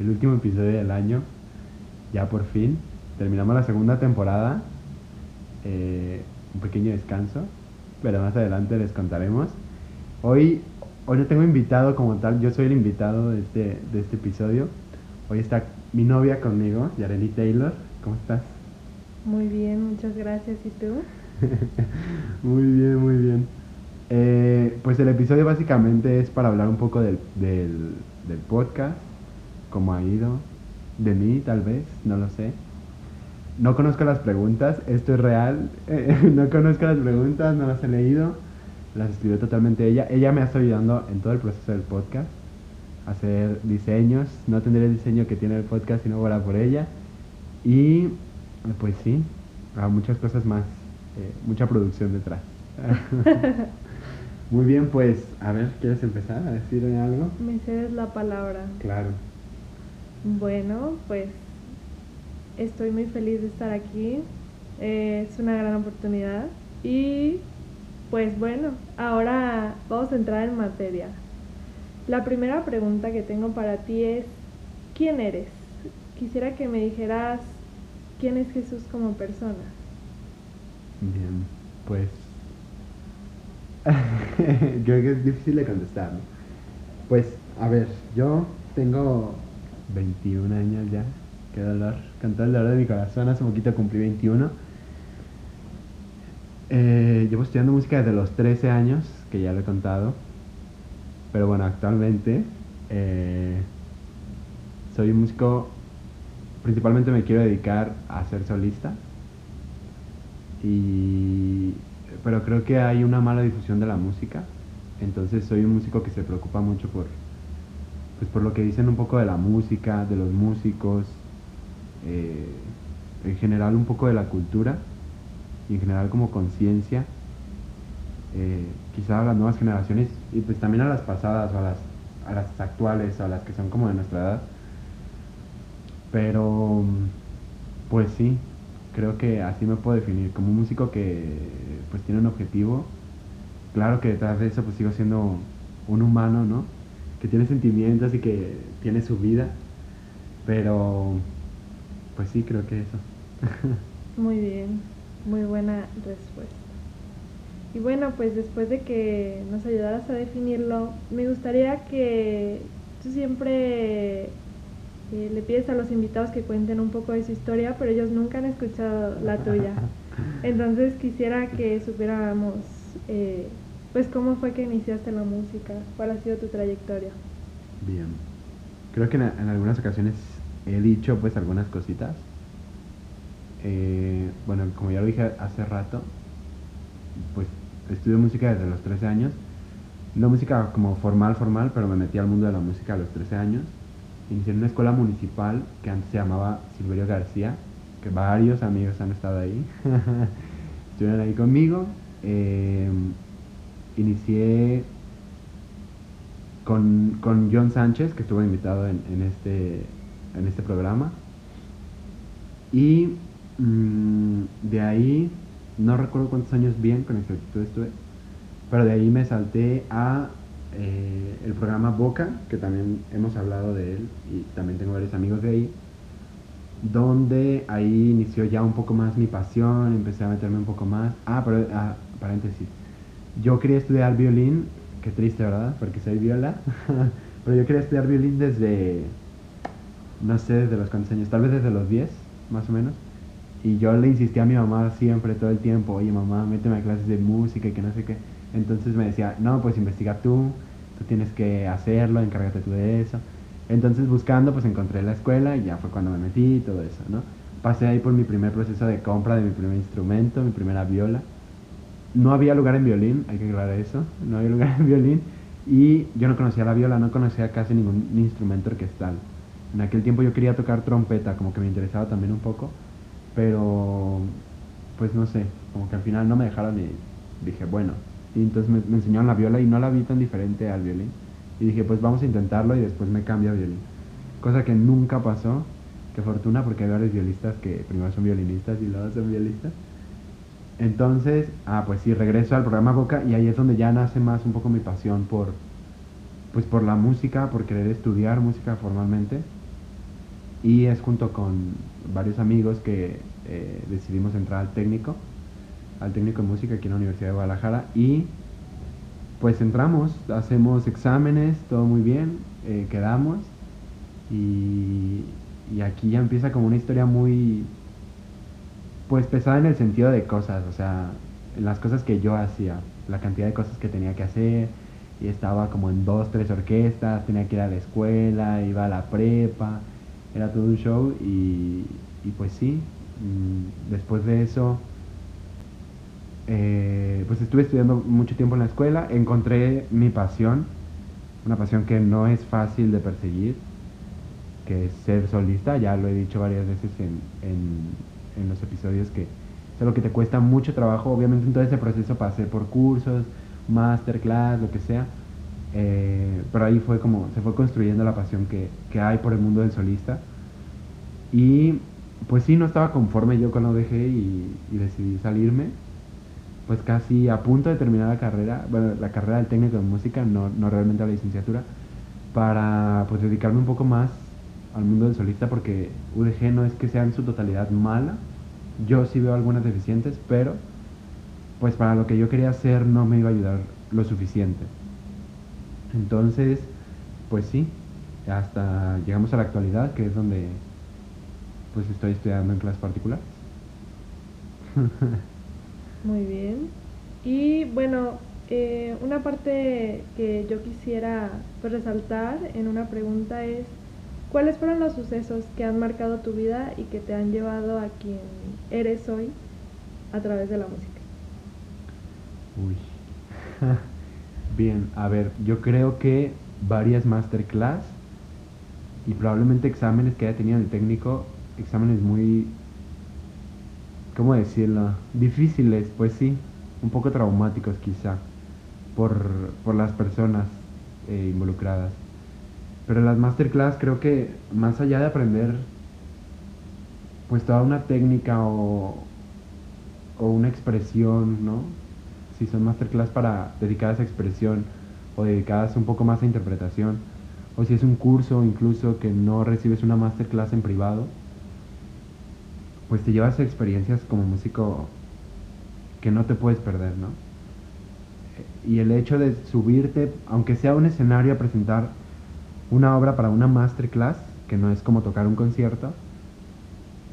el último episodio del año. Ya por fin terminamos la segunda temporada. Eh, un pequeño descanso, pero más adelante les contaremos. Hoy, hoy no tengo invitado como tal, yo soy el invitado de este, de este episodio. Hoy está mi novia conmigo, Yareli Taylor. ¿Cómo estás? Muy bien, muchas gracias. ¿Y tú? muy bien, muy bien. Eh, pues el episodio básicamente es para hablar un poco del, del, del podcast, cómo ha ido, de mí tal vez, no lo sé. No conozco las preguntas, esto es real, no conozco las preguntas, no las he leído, las escribió totalmente ella. Ella me ha estado ayudando en todo el proceso del podcast, hacer diseños, no tendré el diseño que tiene el podcast si no fuera por ella. Y pues sí, a muchas cosas más, eh, mucha producción detrás. Muy bien, pues, a ver, ¿quieres empezar a decirme algo? Me cedes la palabra. Claro. Bueno, pues estoy muy feliz de estar aquí. Es una gran oportunidad. Y pues bueno, ahora vamos a entrar en materia. La primera pregunta que tengo para ti es, ¿quién eres? Quisiera que me dijeras quién es Jesús como persona. Bien, pues creo que es difícil de contestar. ¿no? Pues, a ver, yo tengo 21 años ya, qué dolor, con todo el dolor de mi corazón, hace poquito cumplí 21. Eh, llevo estudiando música desde los 13 años, que ya lo he contado. Pero bueno, actualmente eh, soy un músico, principalmente me quiero dedicar a ser solista. Y, pero creo que hay una mala difusión de la música. Entonces soy un músico que se preocupa mucho por, pues por lo que dicen un poco de la música, de los músicos, eh, en general un poco de la cultura y en general como conciencia, eh, quizá a las nuevas generaciones y pues también a las pasadas o a las, a las actuales o a las que son como de nuestra edad. Pero pues sí, creo que así me puedo definir, como un músico que pues tiene un objetivo. Claro que detrás de eso pues sigo siendo un humano, ¿no? Que tiene sentimientos y que tiene su vida, pero pues sí, creo que eso. Muy bien, muy buena respuesta. Y bueno, pues después de que nos ayudaras a definirlo, me gustaría que tú siempre eh, le pides a los invitados que cuenten un poco de su historia, pero ellos nunca han escuchado la tuya. Entonces quisiera que supiéramos, eh, pues, cómo fue que iniciaste la música, cuál ha sido tu trayectoria. Bien. Creo que en, algunas ocasiones he dicho pues algunas cositas. Eh, bueno, como ya lo dije hace rato, pues estudio música desde los 13 años. No música como formal, formal, pero me metí al mundo de la música a los 13 años. Inicié en una escuela municipal que antes se llamaba Silverio García, que varios amigos han estado ahí. Estuvieron ahí conmigo. Eh, inicié con, con, John Sánchez, que estuvo invitado en, este, en este programa. Y mmm, de ahí, no recuerdo cuántos años bien con exactitud estuve, pero de ahí me salté a eh, el programa Boca, que también hemos hablado de él y también tengo varios amigos de ahí, donde ahí inició ya un poco más mi pasión, empecé a meterme un poco más. Ah, pero, ah, paréntesis, yo quería estudiar violín, qué triste, ¿verdad? Porque soy viola, pero yo quería estudiar violín desde, no sé, desde los cuántos años, tal vez desde los 10, más o menos. Y yo le insistí a mi mamá siempre, todo el tiempo, oye mamá, méteme a clases de música y que no sé qué. Entonces me decía, no, pues investiga tú, tú tienes que hacerlo, encárgate tú de eso. Entonces buscando, pues encontré la escuela y ya fue cuando me metí y todo eso, ¿no? Pasé ahí por mi primer proceso de compra de mi primer instrumento, mi primera viola. No había lugar en violín, hay que aclarar eso, no había lugar en violín. Y yo no conocía la viola, no conocía casi ningún instrumento orquestal. En aquel tiempo yo quería tocar trompeta, como que me interesaba también un poco, pero pues no sé, como que al final no me dejaron y dije, bueno, y entonces me, me enseñaron la viola y no la vi tan diferente al violín. Y dije, pues vamos a intentarlo y después me cambio a violín. Cosa que nunca pasó, qué fortuna, porque hay varios violistas que primero son violinistas y luego son violistas. Entonces, ah, pues sí, regreso al programa Boca y ahí es donde ya nace más un poco mi pasión por, pues por la música, por querer estudiar música formalmente. Y es junto con varios amigos que eh, decidimos entrar al técnico, al técnico de música aquí en la Universidad de Guadalajara. Y pues entramos, hacemos exámenes, todo muy bien, eh, quedamos. Y, y aquí ya empieza como una historia muy, pues pesada en el sentido de cosas, o sea, en las cosas que yo hacía, la cantidad de cosas que tenía que hacer, y estaba como en dos, tres orquestas, tenía que ir a la escuela, iba a la prepa, era todo un show y, y pues sí, mm, después de eso, eh, pues estuve estudiando mucho tiempo en la escuela, encontré mi pasión, una pasión que no es fácil de perseguir, que es ser solista, ya lo he dicho varias veces en, en en los episodios que es algo que te cuesta mucho trabajo. Obviamente en todo ese proceso pasé por cursos, masterclass, lo que sea. Eh, pero ahí fue como, se fue construyendo la pasión que, que, hay por el mundo del solista. Y pues sí, no estaba conforme yo cuando dejé y, y, decidí salirme. Pues casi a punto de terminar la carrera, bueno, la carrera del técnico de música, no, no realmente la licenciatura, para pues dedicarme un poco más al mundo del solista porque UDG no es que sea en su totalidad mala. Yo sí veo algunas deficientes, pero pues para lo que yo quería hacer no me iba a ayudar lo suficiente. Entonces, pues sí, hasta llegamos a la actualidad, que es donde pues estoy estudiando en clases particulares. Muy bien. Y bueno, eh, una parte que yo quisiera pues, resaltar en una pregunta es ¿Cuáles fueron los sucesos que han marcado tu vida y que te han llevado a quien eres hoy a través de la música? Uy. Bien, a ver, yo creo que varias masterclass y probablemente exámenes que haya tenido el técnico, exámenes muy, ¿cómo decirlo? Difíciles, pues sí, un poco traumáticos quizá, por, por las personas eh, involucradas. Pero las masterclass creo que más allá de aprender pues toda una técnica o, o una expresión, ¿no? Si son masterclass para dedicadas a expresión o dedicadas un poco más a interpretación, o si es un curso incluso que no recibes una masterclass en privado, pues te llevas experiencias como músico que no te puedes perder, ¿no? Y el hecho de subirte, aunque sea un escenario a presentar una obra para una masterclass, que no es como tocar un concierto,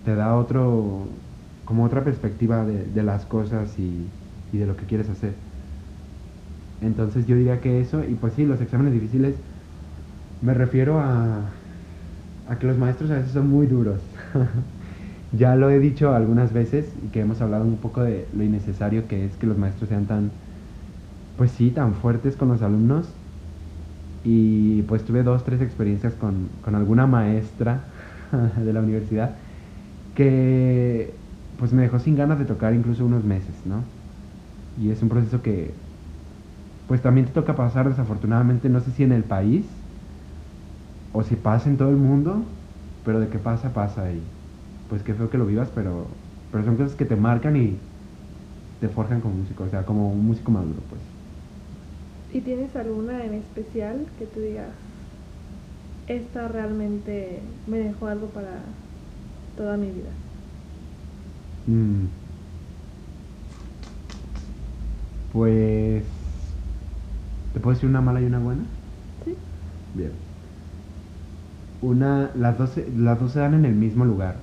te da otro, como otra perspectiva de, las cosas y, de lo que quieres hacer. Entonces yo diría que eso, y pues sí, los exámenes difíciles, me refiero a, a que los maestros a veces son muy duros. ya lo he dicho algunas veces y que hemos hablado un poco de lo innecesario que es que los maestros sean tan, pues sí, tan fuertes con los alumnos y pues tuve dos, tres experiencias con, con alguna maestra de la universidad que pues me dejó sin ganas de tocar incluso unos meses, ¿no? Y es un proceso que pues también te toca pasar desafortunadamente, no sé si en el país o si pasa en todo el mundo, pero de qué pasa, pasa y pues qué feo que lo vivas, pero, pero son cosas que te marcan y te forjan como músico, o sea, como un músico maduro, pues. ¿Y tienes alguna en especial que tú digas, esta realmente me dejó algo para toda mi vida? Mm. Pues, ¿te puedo decir una mala y una buena? Sí. Bien. Una, las dos, las dos se dan en el mismo lugar.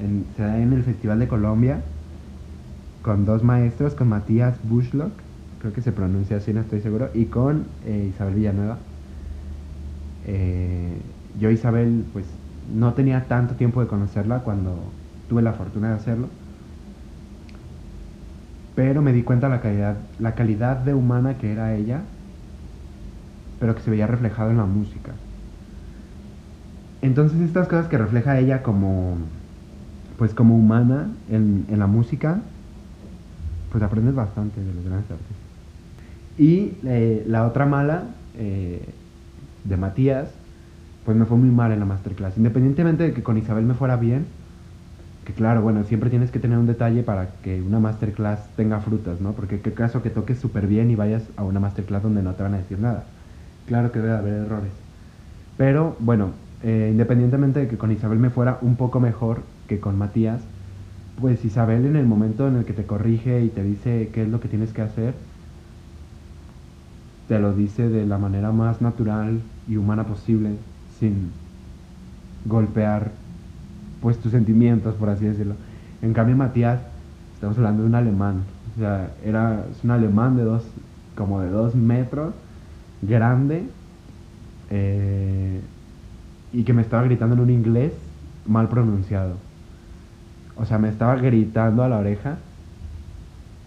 En, se dan en el Festival de Colombia con dos maestros, con Matías Bushlock creo que se pronuncia así, no estoy seguro, y con eh, Isabel Villanueva. Eh, yo Isabel, pues no tenía tanto tiempo de conocerla cuando tuve la fortuna de hacerlo, pero me di cuenta la calidad, la calidad de humana que era ella, pero que se veía reflejado en la música. entonces estas cosas que refleja ella como, pues como humana en, en la música, pues aprendes bastante de los grandes artistas. Y eh, la otra mala, eh, de Matías, pues me fue muy mal en la masterclass. Independientemente de que con Isabel me fuera bien, que claro, bueno, siempre tienes que tener un detalle para que una masterclass tenga frutas, ¿no? Porque qué caso que toques súper bien y vayas a una masterclass donde no te van a decir nada. Claro que debe haber errores. Pero bueno, eh, independientemente de que con Isabel me fuera un poco mejor que con Matías, pues Isabel en el momento en el que te corrige y te dice qué es lo que tienes que hacer, te lo dice de la manera más natural y humana posible, sin golpear pues tus sentimientos, por así decirlo. En cambio Matías, estamos hablando de un alemán, o sea, era un alemán de dos, como de dos metros, grande, eh, y que me estaba gritando en un inglés mal pronunciado. O sea, me estaba gritando a la oreja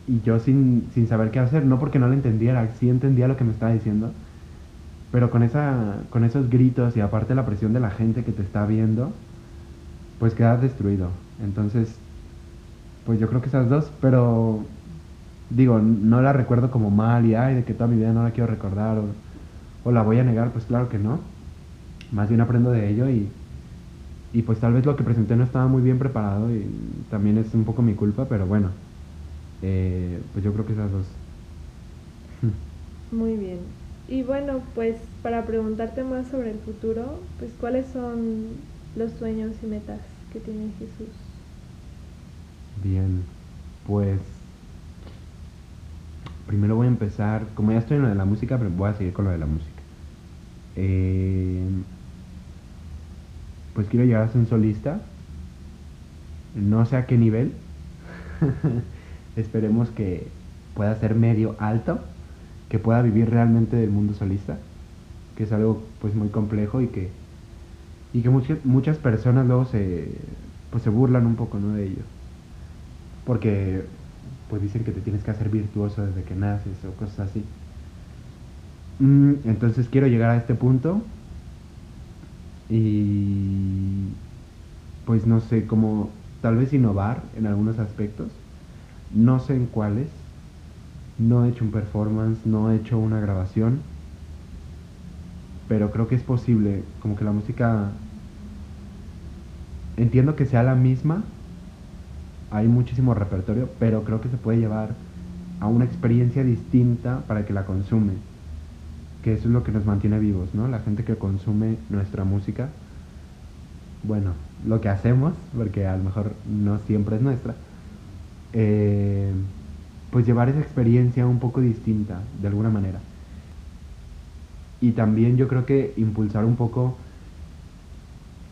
y yo sin, sin saber qué hacer, no porque no lo entendiera, sí entendía lo que me estaba diciendo, pero con, esa, con esos gritos y aparte la presión de la gente que te está viendo, pues quedas destruido. Entonces, pues yo creo que esas dos, pero digo, no la recuerdo como mal y ay, de que toda mi vida no la quiero recordar o, o la voy a negar, pues claro que no. Más bien aprendo de ello y, y pues tal vez lo que presenté no estaba muy bien preparado y también es un poco mi culpa, pero bueno, eh, pues yo creo que esas dos. Muy bien. Y bueno, pues para preguntarte más sobre el futuro, pues cuáles son los sueños y metas que tiene Jesús. Bien, pues primero voy a empezar, como ya estoy en lo de la música, pero voy a seguir con lo de la música. Eh, pues quiero llegar a ser un solista, no sé a qué nivel, esperemos que pueda ser medio alto, que pueda vivir realmente del mundo solista, que es algo pues muy complejo y que y que muchas muchas personas luego se pues se burlan un poco ¿no? de ello. Porque pues dicen que te tienes que hacer virtuoso desde que naces o cosas así. Mm, entonces quiero llegar a este punto y pues no sé cómo tal vez innovar en algunos aspectos no sé en cuáles no he hecho un performance no he hecho una grabación pero creo que es posible como que la música entiendo que sea la misma hay muchísimo repertorio pero creo que se puede llevar a una experiencia distinta para que la consume que eso es lo que nos mantiene vivos no la gente que consume nuestra música bueno lo que hacemos porque a lo mejor no siempre es nuestra eh, pues llevar esa experiencia un poco distinta de alguna manera y también yo creo que impulsar un poco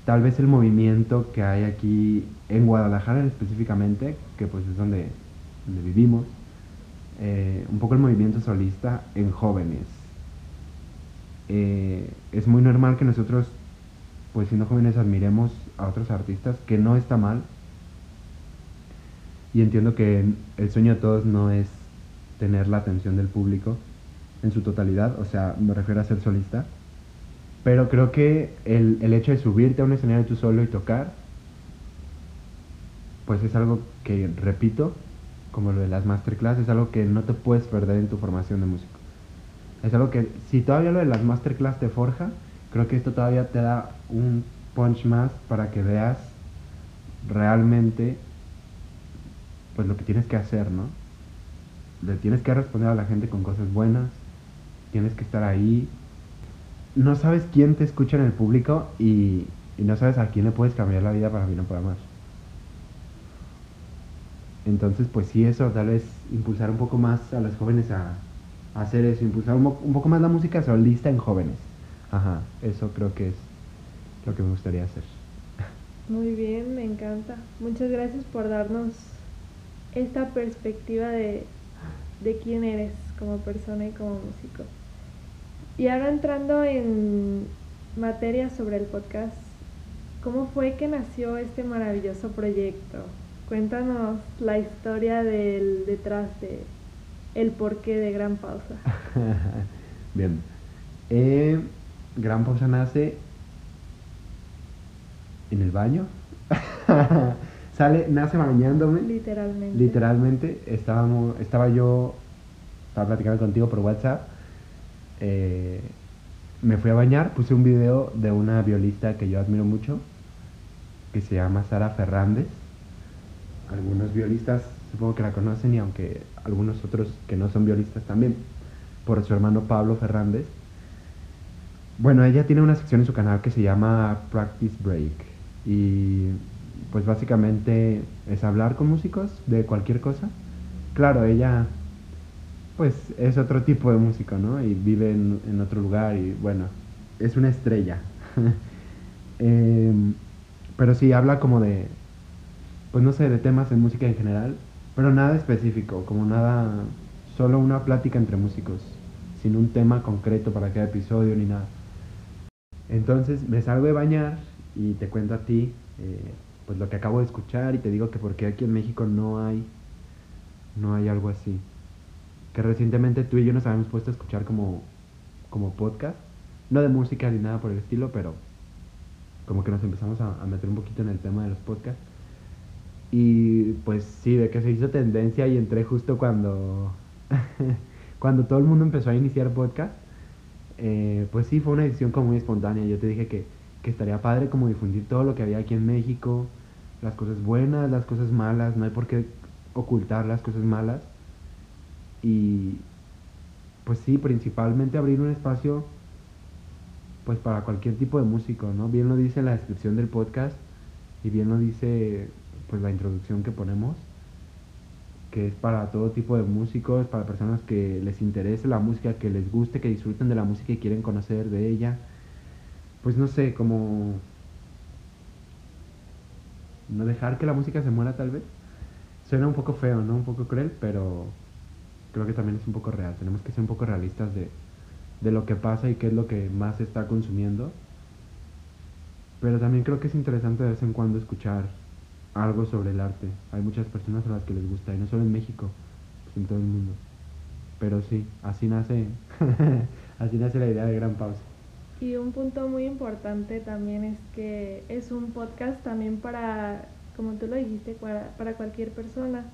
tal vez el movimiento que hay aquí en Guadalajara específicamente, que pues es donde, donde vivimos, eh, un poco el movimiento solista en jóvenes. Eh, es muy normal que nosotros, pues siendo jóvenes, admiremos a otros artistas, que no está mal. Y entiendo que el sueño de todos no es tener la atención del público, en su totalidad, o sea, me refiero a ser solista. Pero creo que el, el hecho de subirte a un escenario tú solo y tocar, pues es algo que, repito, como lo de las masterclass, es algo que no te puedes perder en tu formación de músico. Es algo que, si todavía lo de las masterclass te forja, creo que esto todavía te da un punch más para que veas realmente pues lo que tienes que hacer, ¿no? Le tienes que responder a la gente con cosas buenas, tienes que estar ahí. No sabes quién te escucha en el público y, no sabes a quién le puedes cambiar la vida para mí no para más. Entonces, pues sí, eso, tal vez impulsar un poco más a los jóvenes a, hacer eso, impulsar un, un, poco más la música solista en jóvenes. Ajá, eso creo que es lo que me gustaría hacer. Muy bien, me encanta. Muchas gracias por darnos esta perspectiva de, de quién eres como persona y como músico. Y ahora entrando en materia sobre el podcast, ¿cómo fue que nació este maravilloso proyecto? Cuéntanos la historia del detrás de el porqué de Gran Pausa. Bien. Eh, Gran Pausa nace en el baño. Sale, nace bañándome. Literalmente. Literalmente, estábamos, estaba yo, estaba platicando contigo por WhatsApp. eh, me fui a bañar, puse un video de una violista que yo admiro mucho, que se llama Sara Fernández. Algunos violistas supongo que la conocen y aunque algunos otros que no son violistas también, por su hermano Pablo Fernández. Bueno, ella tiene una sección en su canal que se llama Practice Break y pues básicamente es hablar con músicos de cualquier cosa. Claro, ella pues es otro tipo de músico, ¿no? Y vive en, en otro lugar y bueno, es una estrella. Em, pero sí, habla como de, pues no sé, de temas en música en general, pero nada específico, como nada, solo una plática entre músicos, sin un tema concreto para cada episodio ni nada. Entonces me salgo de bañar y te cuento a ti, eh, pues lo que acabo de escuchar y te digo que porque aquí en México no hay, no hay algo así. Que recientemente tú y yo nos habíamos puesto a escuchar como, como podcast, no de música ni nada por el estilo, pero como que nos empezamos a, meter un poquito en el tema de los podcasts. Y pues sí, de que se hizo tendencia y entré justo cuando, cuando todo el mundo empezó a iniciar podcast. Eh, pues sí, fue una decisión como muy espontánea. Yo te dije que, que estaría padre como difundir todo lo que había aquí en México, las cosas buenas, las cosas malas, no hay por qué ocultar las cosas malas. Y pues sí, principalmente abrir un espacio pues para cualquier tipo de músico, ¿no? Bien lo dice la descripción del podcast y bien lo dice pues la introducción que ponemos, que es para todo tipo de músicos, para personas que les interese la música, que les guste, que disfruten de la música y quieren conocer de ella. Pues no sé, como no dejar que la música se muera tal vez. Suena un poco feo, ¿no? Un poco cruel, pero creo que también es un poco real. Tenemos que ser un poco realistas de, de lo que pasa y qué es lo que más se está consumiendo. Pero también creo que es interesante de vez en cuando escuchar algo sobre el arte. Hay muchas personas a las que les gusta, y no solo en México, pues en todo el mundo. Pero sí, así nace, así nace la idea de Gran Pausa. Y un punto muy importante también es que es un podcast también para, como tú lo dijiste, para, para cualquier persona.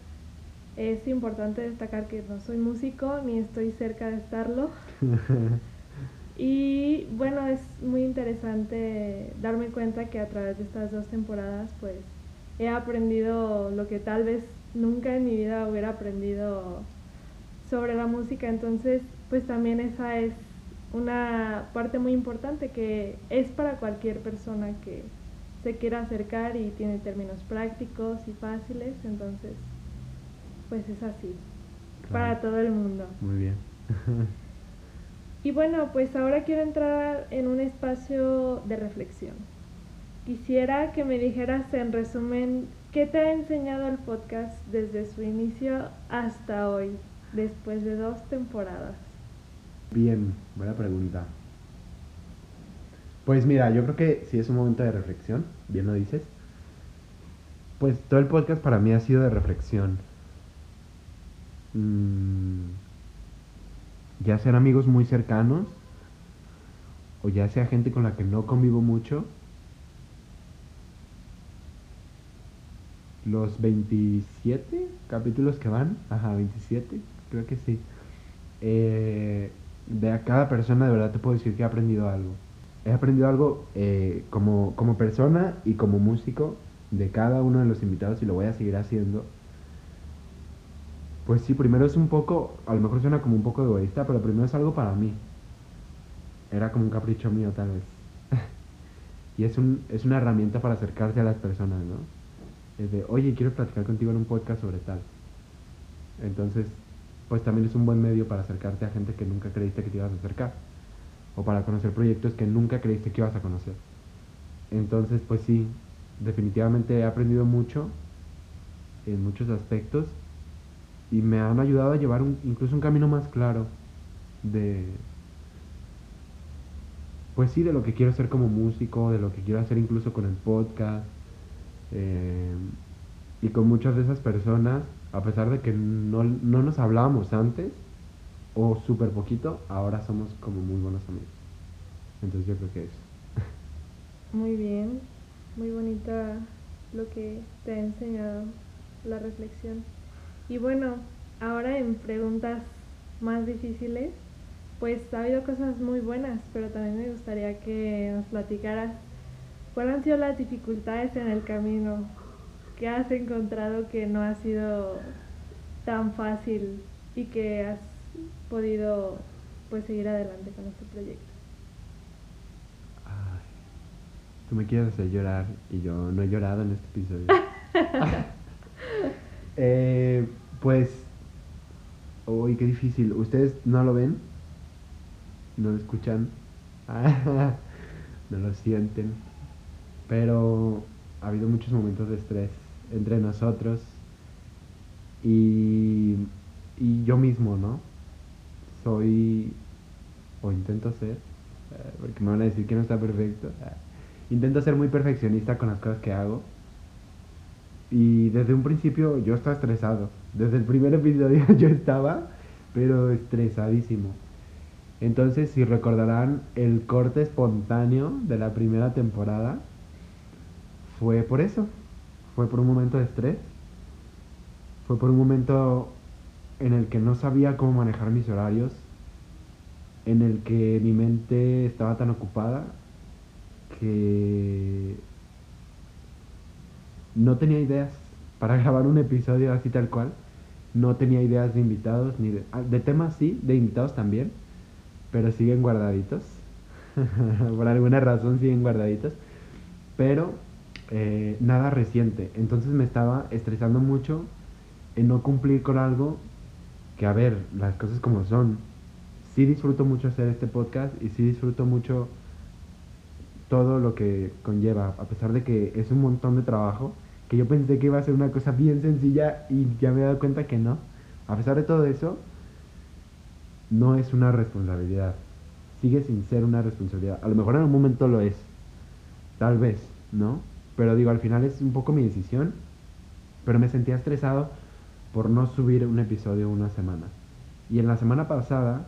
Es importante destacar que no soy músico ni estoy cerca de estarlo. Y bueno, es muy interesante darme cuenta que a través de estas dos temporadas pues he aprendido lo que tal vez nunca en mi vida hubiera aprendido sobre la música. Entonces pues también esa es una parte muy importante que es para cualquier persona que se quiera acercar y tiene términos prácticos y fáciles. Entonces pues es así, para todo el mundo. Muy bien. Y bueno, pues ahora quiero entrar en un espacio de reflexión. Quisiera que me dijeras en resumen qué te ha enseñado el podcast desde su inicio hasta hoy, después de dos temporadas. Bien, buena pregunta. Pues mira, yo creo que si es un momento de reflexión, bien lo dices. Pues todo el podcast para mí ha sido de reflexión. Mm, ya sean amigos muy cercanos o ya sea gente con la que no convivo mucho. Los 27 capítulos que van, ajá, 27, creo que sí. Eh, de cada persona de verdad te puedo decir que he aprendido algo. He aprendido algo eh, como, como persona y como músico de cada uno de los invitados y lo voy a seguir haciendo. Pues sí, primero es un poco, a lo mejor suena como un poco egoísta, pero primero es algo para mí. Era como un capricho mío tal vez. y es, un, es una herramienta para acercarse a las personas, ¿no? Es de, oye, quiero platicar contigo en un podcast sobre tal. Entonces, pues también es un buen medio para acercarte a gente que nunca creíste que te ibas a acercar. O para conocer proyectos que nunca creíste que ibas a conocer. Entonces, pues sí, definitivamente he aprendido mucho en muchos aspectos y me han ayudado a llevar incluso un camino más claro de pues sí de lo que quiero hacer como músico de lo que quiero hacer incluso con el podcast eh, y con muchas de esas personas a pesar de que no, no nos hablábamos antes o súper poquito ahora somos como muy buenos amigos entonces yo creo que eso Muy bien. muy bonita lo que te ha enseñado la reflexión. Y bueno, ahora en preguntas más difíciles, pues ha habido cosas muy buenas, pero también me gustaría que nos platicaras cuáles han sido las dificultades en el camino, qué has encontrado que no ha sido tan fácil y que has podido pues seguir adelante con este proyecto. Ay, tú me quieres hacer llorar y yo no he llorado en este episodio. Eh, pues, uy, qué difícil. ¿Ustedes no lo ven? ¿No lo escuchan? no lo sienten. Pero ha habido muchos momentos de estrés entre nosotros y, y yo mismo, ¿no? Soy, o intento ser, eh, porque me van a decir que no está perfecto. eh, Intento ser muy perfeccionista con las cosas que hago. Y desde un principio yo estaba estresado. Desde el primer episodio yo estaba, pero estresadísimo. Entonces, si recordarán, el corte espontáneo de la primera temporada fue por eso. Fue por un momento de estrés. Fue por un momento en el que no sabía cómo manejar mis horarios. En el que mi mente estaba tan ocupada que no tenía ideas para grabar un episodio así tal cual. No tenía ideas de invitados, ni de, ah, de temas sí, de invitados también, pero siguen guardaditos. Por alguna razón siguen guardaditos. Pero eh, nada reciente. Entonces me estaba estresando mucho en no cumplir con algo que, a ver, las cosas como son. Sí disfruto mucho hacer este podcast y sí disfruto mucho todo lo que conlleva, a pesar de que es un montón de trabajo, que yo pensé que iba a ser una cosa bien sencilla y ya me he dado cuenta que no. A pesar de todo eso, no es una responsabilidad. Sigue sin ser una responsabilidad. A lo mejor en un momento lo es. Tal vez, ¿no? Pero digo, al final es un poco mi decisión. Pero me sentía estresado por no subir un episodio una semana. Y en la semana pasada,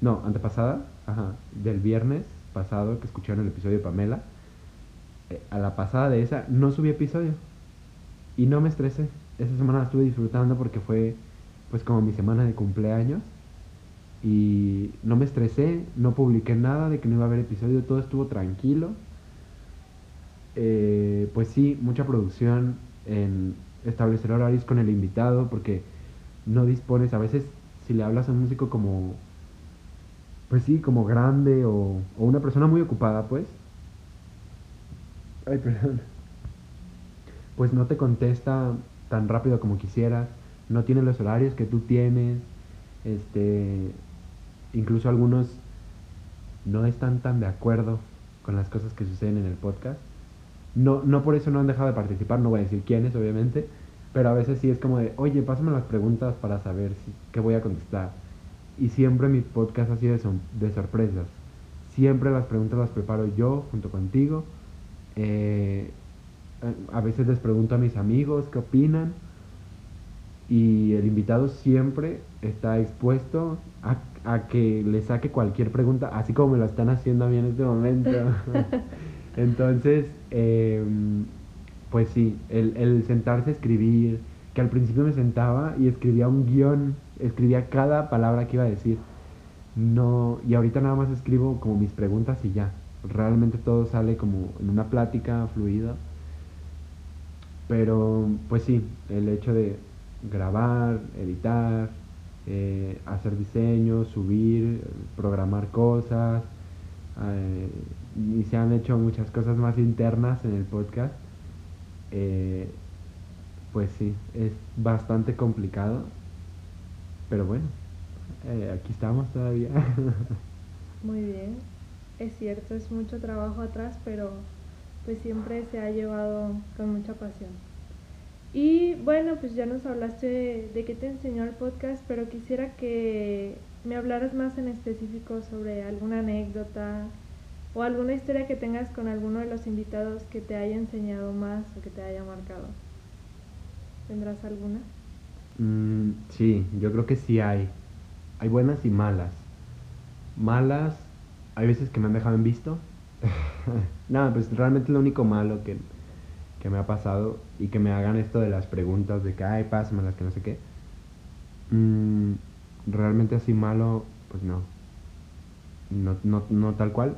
no, antepasada, ajá, del viernes pasado que escucharon el episodio de Pamela, eh, a la pasada de esa no subí episodio. Y no me estresé. Esa semana la estuve disfrutando porque fue pues como mi semana de cumpleaños. Y no me estresé, no publiqué nada de que no iba a haber episodio, todo estuvo tranquilo. Eh, pues sí, mucha producción en establecer horarios con el invitado porque no dispones, a veces si le hablas a un músico como, pues sí, como grande o, o una persona muy ocupada, pues, ay, perdón, pues no te contesta tan rápido como quisieras, no tiene los horarios que tú tienes, este, incluso algunos no están tan de acuerdo con las cosas que suceden en el podcast. No, no por eso no han dejado de participar, no voy a decir quiénes, obviamente, pero a veces sí es como de, oye, pásame las preguntas para saber qué voy a contestar. Y siempre mi podcast ha sido de, de sorpresas. Siempre las preguntas las preparo yo junto contigo. Eh, a- a veces les pregunto a mis amigos qué opinan. Y el invitado siempre está expuesto a, a que le saque cualquier pregunta, así como me lo están haciendo a mí en este momento. Entonces, em, pues sí, el, sentarse a escribir, que al principio me sentaba y escribía un guion, escribía cada palabra que iba a decir. No, y ahorita nada más escribo como mis preguntas y ya. Realmente todo sale como en una plática fluida. Pero, pues sí, el hecho de grabar, editar, eh, hacer diseños, subir, programar cosas, eh, y se han hecho muchas cosas más internas en el podcast. Eh, pues sí, es bastante complicado, pero bueno, eh, aquí estamos todavía. Muy bien, es cierto, es mucho trabajo atrás, pero pues siempre se ha llevado con mucha pasión. Y bueno, pues ya nos hablaste de, de qué te enseñó el podcast, pero quisiera que me hablaras más en específico sobre alguna anécdota o alguna historia que tengas con alguno de los invitados que te haya enseñado más o que te haya marcado. ¿Tendrás alguna? Mm, sí, yo creo que sí hay. Hay buenas y malas. Malas, hay veces que me han dejado en visto Nada, pues realmente lo único malo que, que me ha pasado y que me hagan esto de las preguntas de que, ay, pásamelas, que no sé qué. Mm, realmente así malo, pues no. No, no. no tal cual.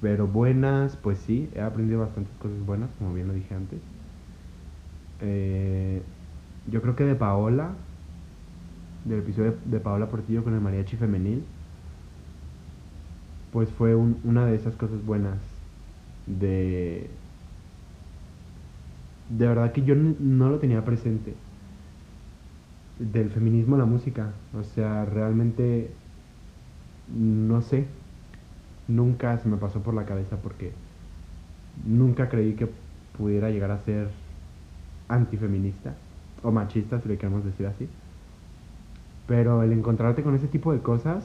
Pero buenas, pues sí, he aprendido bastantes cosas buenas, como bien lo dije antes. Eh, yo creo que de Paola, del episodio de Paola Portillo con el mariachi femenil, pues fue una de esas cosas buenas de de verdad que yo no lo tenía presente del feminismo a la música. O sea realmente no sé. Nunca se me pasó por la cabeza porque nunca creí que pudiera llegar a ser antifeminista o machista si lo queremos decir así. Pero el encontrarte con ese tipo de cosas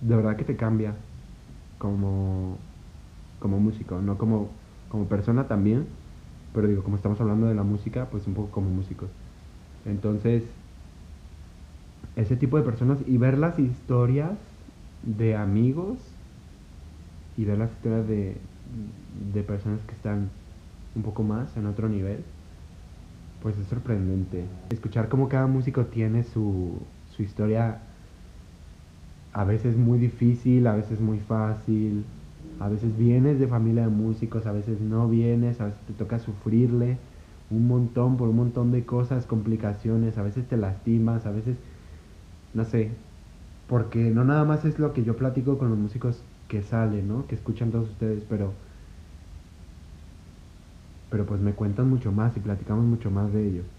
de verdad que te cambia como, como músico, no como, como persona también, pero digo, como estamos hablando de la música, pues un poco como músico Entonces, ese tipo de personas y ver las historias de amigos y ver las historias de, de personas que están un poco más en otro nivel, pues es sorprendente. Escuchar cómo cada músico tiene su, su historia a veces muy difícil, a veces muy fácil, a veces vienes de familia de músicos, a veces no vienes, a veces te toca sufrirle un montón por un montón de cosas, complicaciones, a veces te lastimas, a veces, no sé, porque no nada más es lo que yo platico con los músicos que salen, ¿no? Que escuchan todos ustedes, pero pero pues me cuentan mucho más y platicamos mucho más de ello.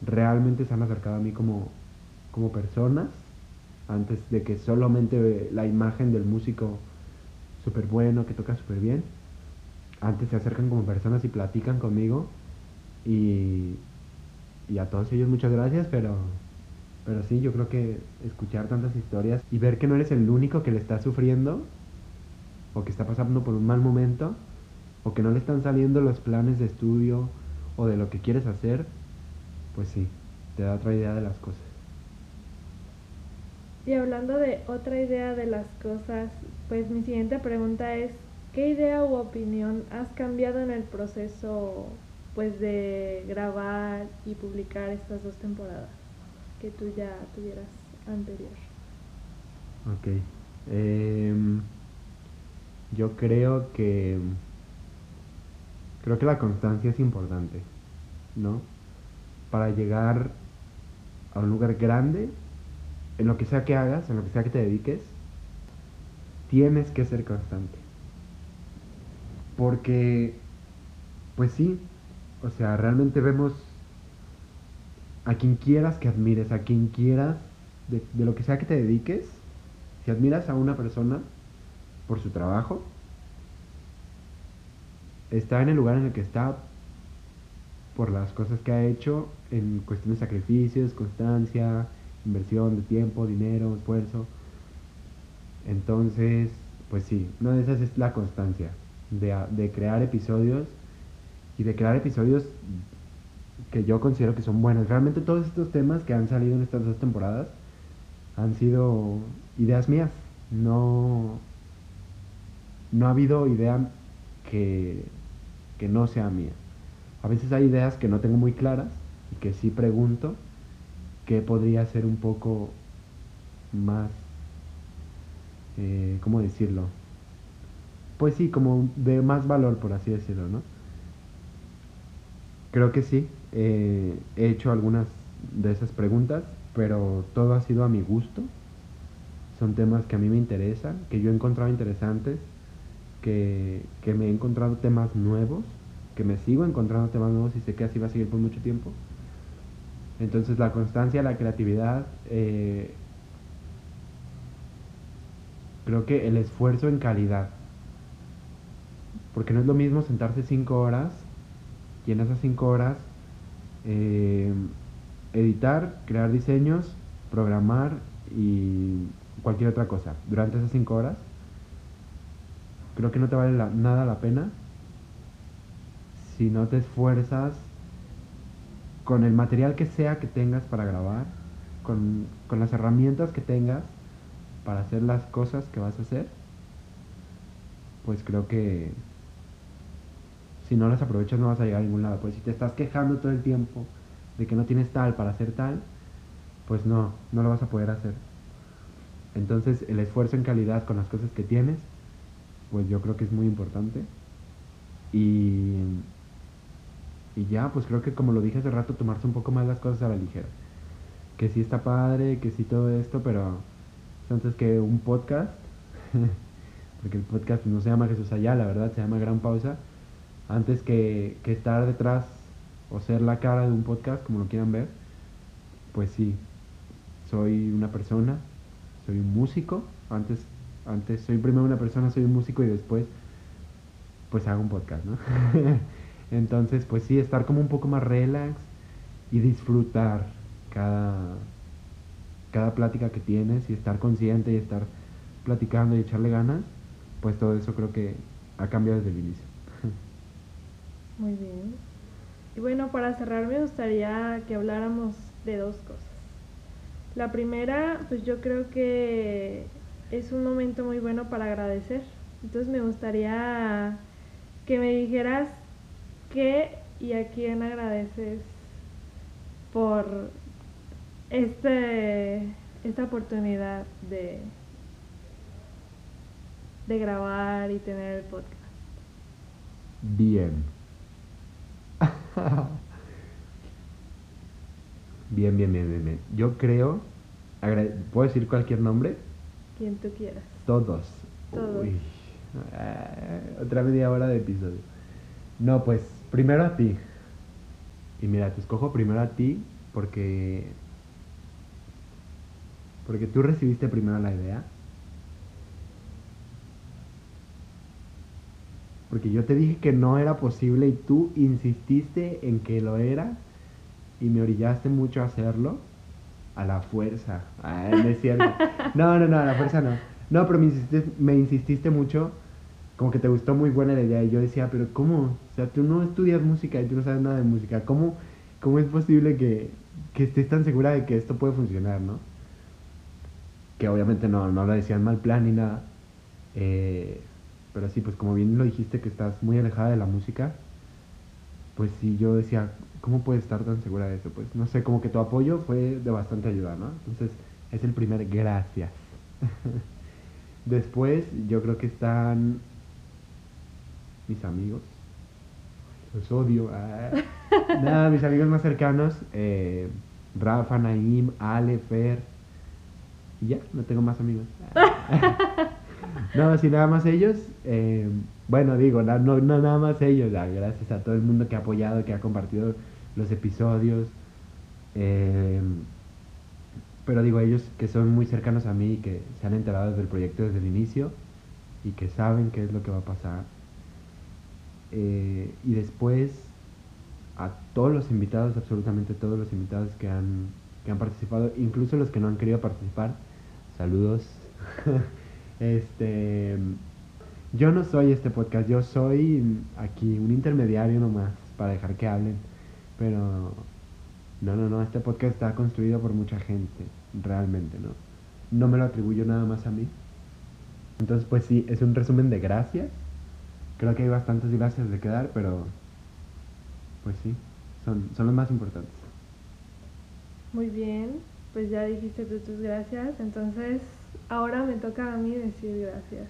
Realmente se han acercado a mí como como personas antes de que solamente la imagen del músico súper bueno, que toca súper bien. Antes se acercan como personas y platican conmigo. Y, y a todos ellos muchas gracias, pero, pero sí, yo creo que escuchar tantas historias y ver que no eres el único que le está sufriendo o que está pasando por un mal momento o que no le están saliendo los planes de estudio o de lo que quieres hacer, pues sí, te da otra idea de las cosas. Y hablando de otra idea de las cosas, pues mi siguiente pregunta es, ¿qué idea u opinión has cambiado en el proceso pues de grabar y publicar estas dos temporadas que tú ya tuvieras anterior? Ok. Em, yo creo que creo que la constancia es importante, ¿no? Para llegar a un lugar grande en lo que sea que hagas, en lo que sea que te dediques, tienes que ser constante. Porque, pues sí, o sea, realmente vemos a quien quieras que admires, a quien quieras, de, lo que sea que te dediques, si admiras a una persona por su trabajo, está en el lugar en el que está por las cosas que ha hecho en cuestión de sacrificios, constancia, inversión de tiempo, dinero, esfuerzo. Entonces, pues sí, una de esas es la constancia de, crear episodios y de crear episodios que yo considero que son buenos. Realmente todos estos temas que han salido en estas dos temporadas han sido ideas mías. No, no ha habido idea que, que no sea mía. A veces hay ideas que no tengo muy claras y que sí pregunto que podría ser un poco más, eh, ¿cómo decirlo? Pues sí, como de más valor, por así decirlo, ¿no? Creo que sí, eh, he hecho algunas de esas preguntas, pero todo ha sido a mi gusto. Son temas que a mí me interesan, que yo he encontrado interesantes, que, que me he encontrado temas nuevos, que me sigo encontrando temas nuevos y sé que así va a seguir por mucho tiempo. Entonces la constancia, la creatividad, eh, creo que el esfuerzo en calidad. Porque no es lo mismo sentarse cinco horas y en esas cinco horas eh, editar, crear diseños, programar y cualquier otra cosa. Durante esas cinco horas creo que no te vale nada la pena si no te esfuerzas con el material que sea que tengas para grabar, con, las herramientas que tengas para hacer las cosas que vas a hacer, pues creo que si no las aprovechas no vas a llegar a ningún lado. Pues si te estás quejando todo el tiempo de que no tienes tal para hacer tal, pues no, no lo vas a poder hacer. Entonces el esfuerzo en calidad con las cosas que tienes, pues yo creo que es muy importante. Y, y ya, pues creo que como lo dije hace rato, tomarse un poco más las cosas a la ligera. Que sí está padre, que sí todo esto, pero entonces que un podcast, porque el podcast no se llama Jesús Allá, la verdad, se llama Gran Pausa, antes que, estar detrás o ser la cara de un podcast, como lo quieran ver, pues sí, soy una persona, soy un músico, antes, antes soy primero una persona, soy un músico y después pues hago un podcast, ¿no? Entonces, pues sí, estar como un poco más relax y disfrutar cada, cada plática que tienes y estar consciente y estar platicando y echarle ganas, pues todo eso creo que ha cambiado desde el inicio. Muy bien. Y bueno, para cerrar me gustaría que habláramos de dos cosas. La primera, pues yo creo que es un momento muy bueno para agradecer. Entonces me gustaría que me dijeras qué y a quién agradeces por este, esta oportunidad de, de grabar y tener el podcast. Bien. Bien, bien, bien, bien, bien. Yo creo, ¿puedo decir cualquier nombre? Quien tú quieras. Todos. Todos. Uy. Ah, otra media hora de episodio. No, pues primero a ti. Y mira, te escojo primero a ti porque porque tú recibiste primero la idea. Porque yo te dije que no era posible y tú insististe en que lo era y me orillaste mucho a hacerlo. A la fuerza. Ah, no es cierto. No, no, no, a la fuerza no. No, pero me insististe, me insististe mucho. Como que te gustó muy buena la idea. Y yo decía, pero ¿cómo? O sea, tú no estudias música y tú no sabes nada de música. ¿Cómo, cómo es posible que, que estés tan segura de que esto puede funcionar, no? que obviamente no, no lo decían mal plan ni nada. Eh, pero sí, pues como bien lo dijiste que estás muy alejada de la música, pues sí, yo decía, ¿cómo puedes estar tan segura de eso? Pues no sé, como que tu apoyo fue de bastante ayuda, ¿no? Entonces, es el primer gracias. Después, yo creo que están mis amigos. Los odio. Ah. Nada, mis amigos más cercanos, eh, Rafa, Naim, Ale, Fer, y ya, no tengo más amigos. no, si nada más ellos, eh, bueno, digo, no, no, nada más ellos, gracias a todo el mundo que ha apoyado, que ha compartido los episodios. Eh, pero digo, ellos que son muy cercanos a mí y que se han enterado del proyecto desde el inicio y que saben qué es lo que va a pasar. Eh, y después a todos los invitados, absolutamente todos los invitados que han, que han participado, incluso los que no han querido participar, Saludos. este, yo no soy este podcast, yo soy aquí un intermediario nomás para dejar que hablen. Pero no, no, no, este podcast está construido por mucha gente, realmente, ¿no? No me lo atribuyo nada más a mí. Entonces, pues sí, es un resumen de gracias. Creo que hay bastantes gracias de quedar, pero pues sí, son, son los más importantes. Muy bien pues ya dijiste tú tus gracias, entonces ahora me toca a mí decir gracias.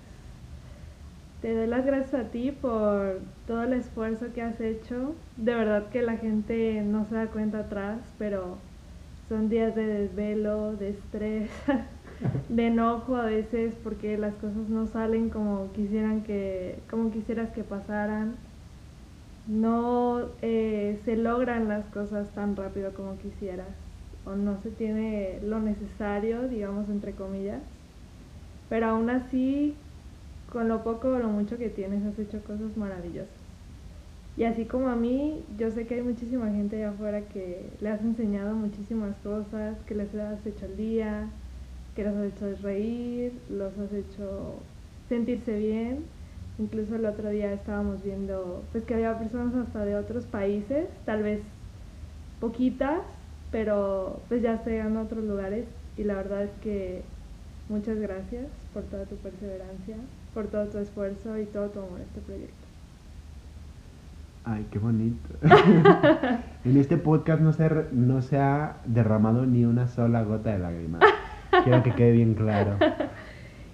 Te doy las gracias a ti por todo el esfuerzo que has hecho. De verdad que la gente no se da cuenta atrás, pero son días de desvelo, de estrés, de enojo a veces porque las cosas no salen como quisieran que, como quisieras que pasaran. No eh, se logran las cosas tan rápido como quisieras o no se tiene lo necesario, digamos, entre comillas. Pero aún así, con lo poco o lo mucho que tienes, has hecho cosas maravillosas. Y así como a mí, yo sé que hay muchísima gente allá afuera que le has enseñado muchísimas cosas, que les has hecho el día, que los has hecho reír, los has hecho sentirse bien. Incluso el otro día estábamos viendo pues que había personas hasta de otros países, tal vez poquitas, pero pues ya estoy llegando a otros lugares y la verdad es que muchas gracias por toda tu perseverancia, por todo tu esfuerzo y todo tu amor a este proyecto. Ay, qué bonito. en este podcast no se, no se ha derramado ni una sola gota de lágrima. Quiero que quede bien claro.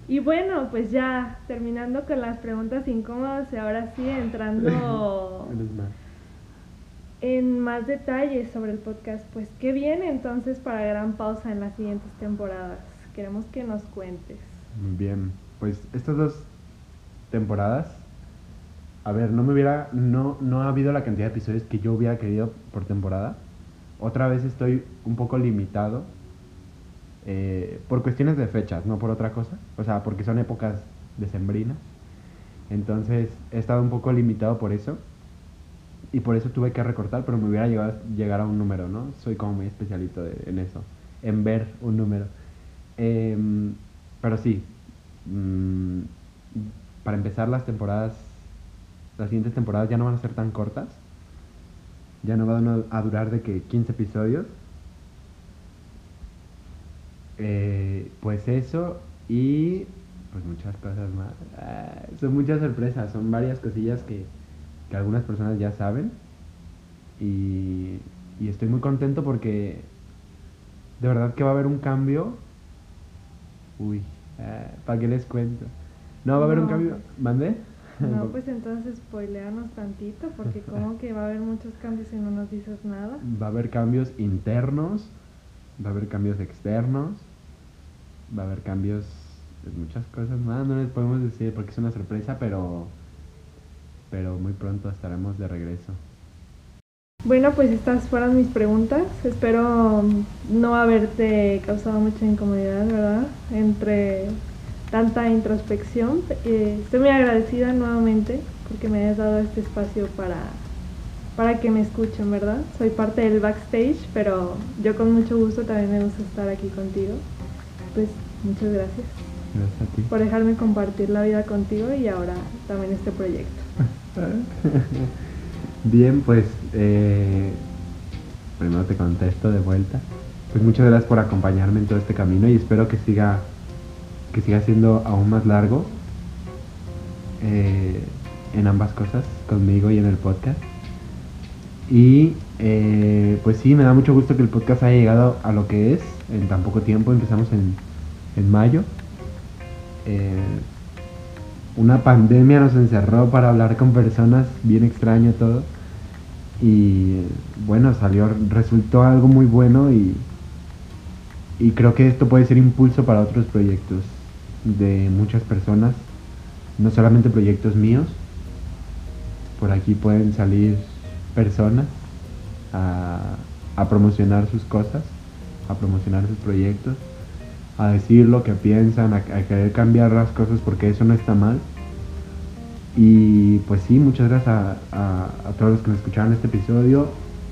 Y bueno, pues ya terminando con las preguntas incómodas y ahora sí entrando en más detalles sobre el podcast, pues ¿qué viene entonces para Gran Pausa en las siguientes temporadas? Queremos que nos cuentes. Bien, pues estas dos temporadas, a ver, no me hubiera, no, no ha habido la cantidad de episodios que yo hubiera querido por temporada. Otra vez estoy un poco limitado eh, por cuestiones de fechas, no por otra cosa. O sea, porque son épocas decembrinas. Entonces he estado un poco limitado por eso. Y por eso tuve que recortar, pero me hubiera llegado llegar a un número, ¿no? Soy como muy especialito en eso, en ver un número. Em, pero sí, mm, para empezar las temporadas, las siguientes temporadas ya no van a ser tan cortas. Ya no van a durar de que 15 episodios, eh, pues eso y pues muchas cosas más. Ah, son muchas sorpresas, son varias cosillas que, que algunas personas ya saben. Y, y, estoy muy contento porque de verdad que va a haber un cambio. Uy, ah, ¿para qué les cuento? No, va a haber un cambio. ¿Mandé? No, pues entonces spoileanos tantito, porque como que va a haber muchos cambios y no nos dices nada. Va a haber cambios internos, va a haber cambios externos, va a haber cambios de muchas cosas más, no les podemos decir porque es una sorpresa, pero, pero muy pronto estaremos de regreso. Bueno, pues estas fueron mis preguntas. Espero no haberte causado mucha incomodidad, ¿verdad? Entre tanta introspección. Eh, estoy muy agradecida nuevamente porque me hayas dado este espacio para para que me escuchen, ¿verdad? Soy parte del backstage, pero yo con mucho gusto también me gusta estar aquí contigo. Pues muchas gracias. Gracias a ti. Por dejarme compartir la vida contigo y ahora también este proyecto. Bien, pues eh, primero te contesto de vuelta. Pues muchas gracias por acompañarme en todo este camino y espero que siga que siga siendo aún más largo eh, en ambas cosas, conmigo y en el podcast. Y eh, pues sí, me da mucho gusto que el podcast haya llegado a lo que es en tan poco tiempo. Empezamos en, en mayo. Una pandemia nos encerró para hablar con personas, bien extraño todo. Y bueno, salió, resultó algo muy bueno y, y creo que esto puede ser impulso para otros proyectos de muchas personas, no solamente proyectos míos. Por aquí pueden salir personas a, a promocionar sus cosas, a promocionar sus proyectos, a decir lo que piensan, a, querer cambiar las cosas porque eso no está mal. Y pues sí, muchas gracias a, todos los que me escucharon este episodio,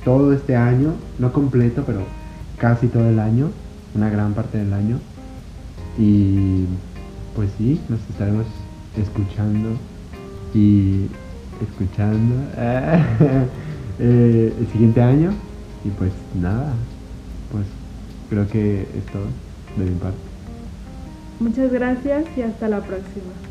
todo este año, no completo, pero casi todo el año, una gran parte del año. Y pues sí, nos estaremos escuchando y escuchando eh, el siguiente año. Y pues nada, pues creo que es todo de mi parte. Muchas gracias y hasta la próxima.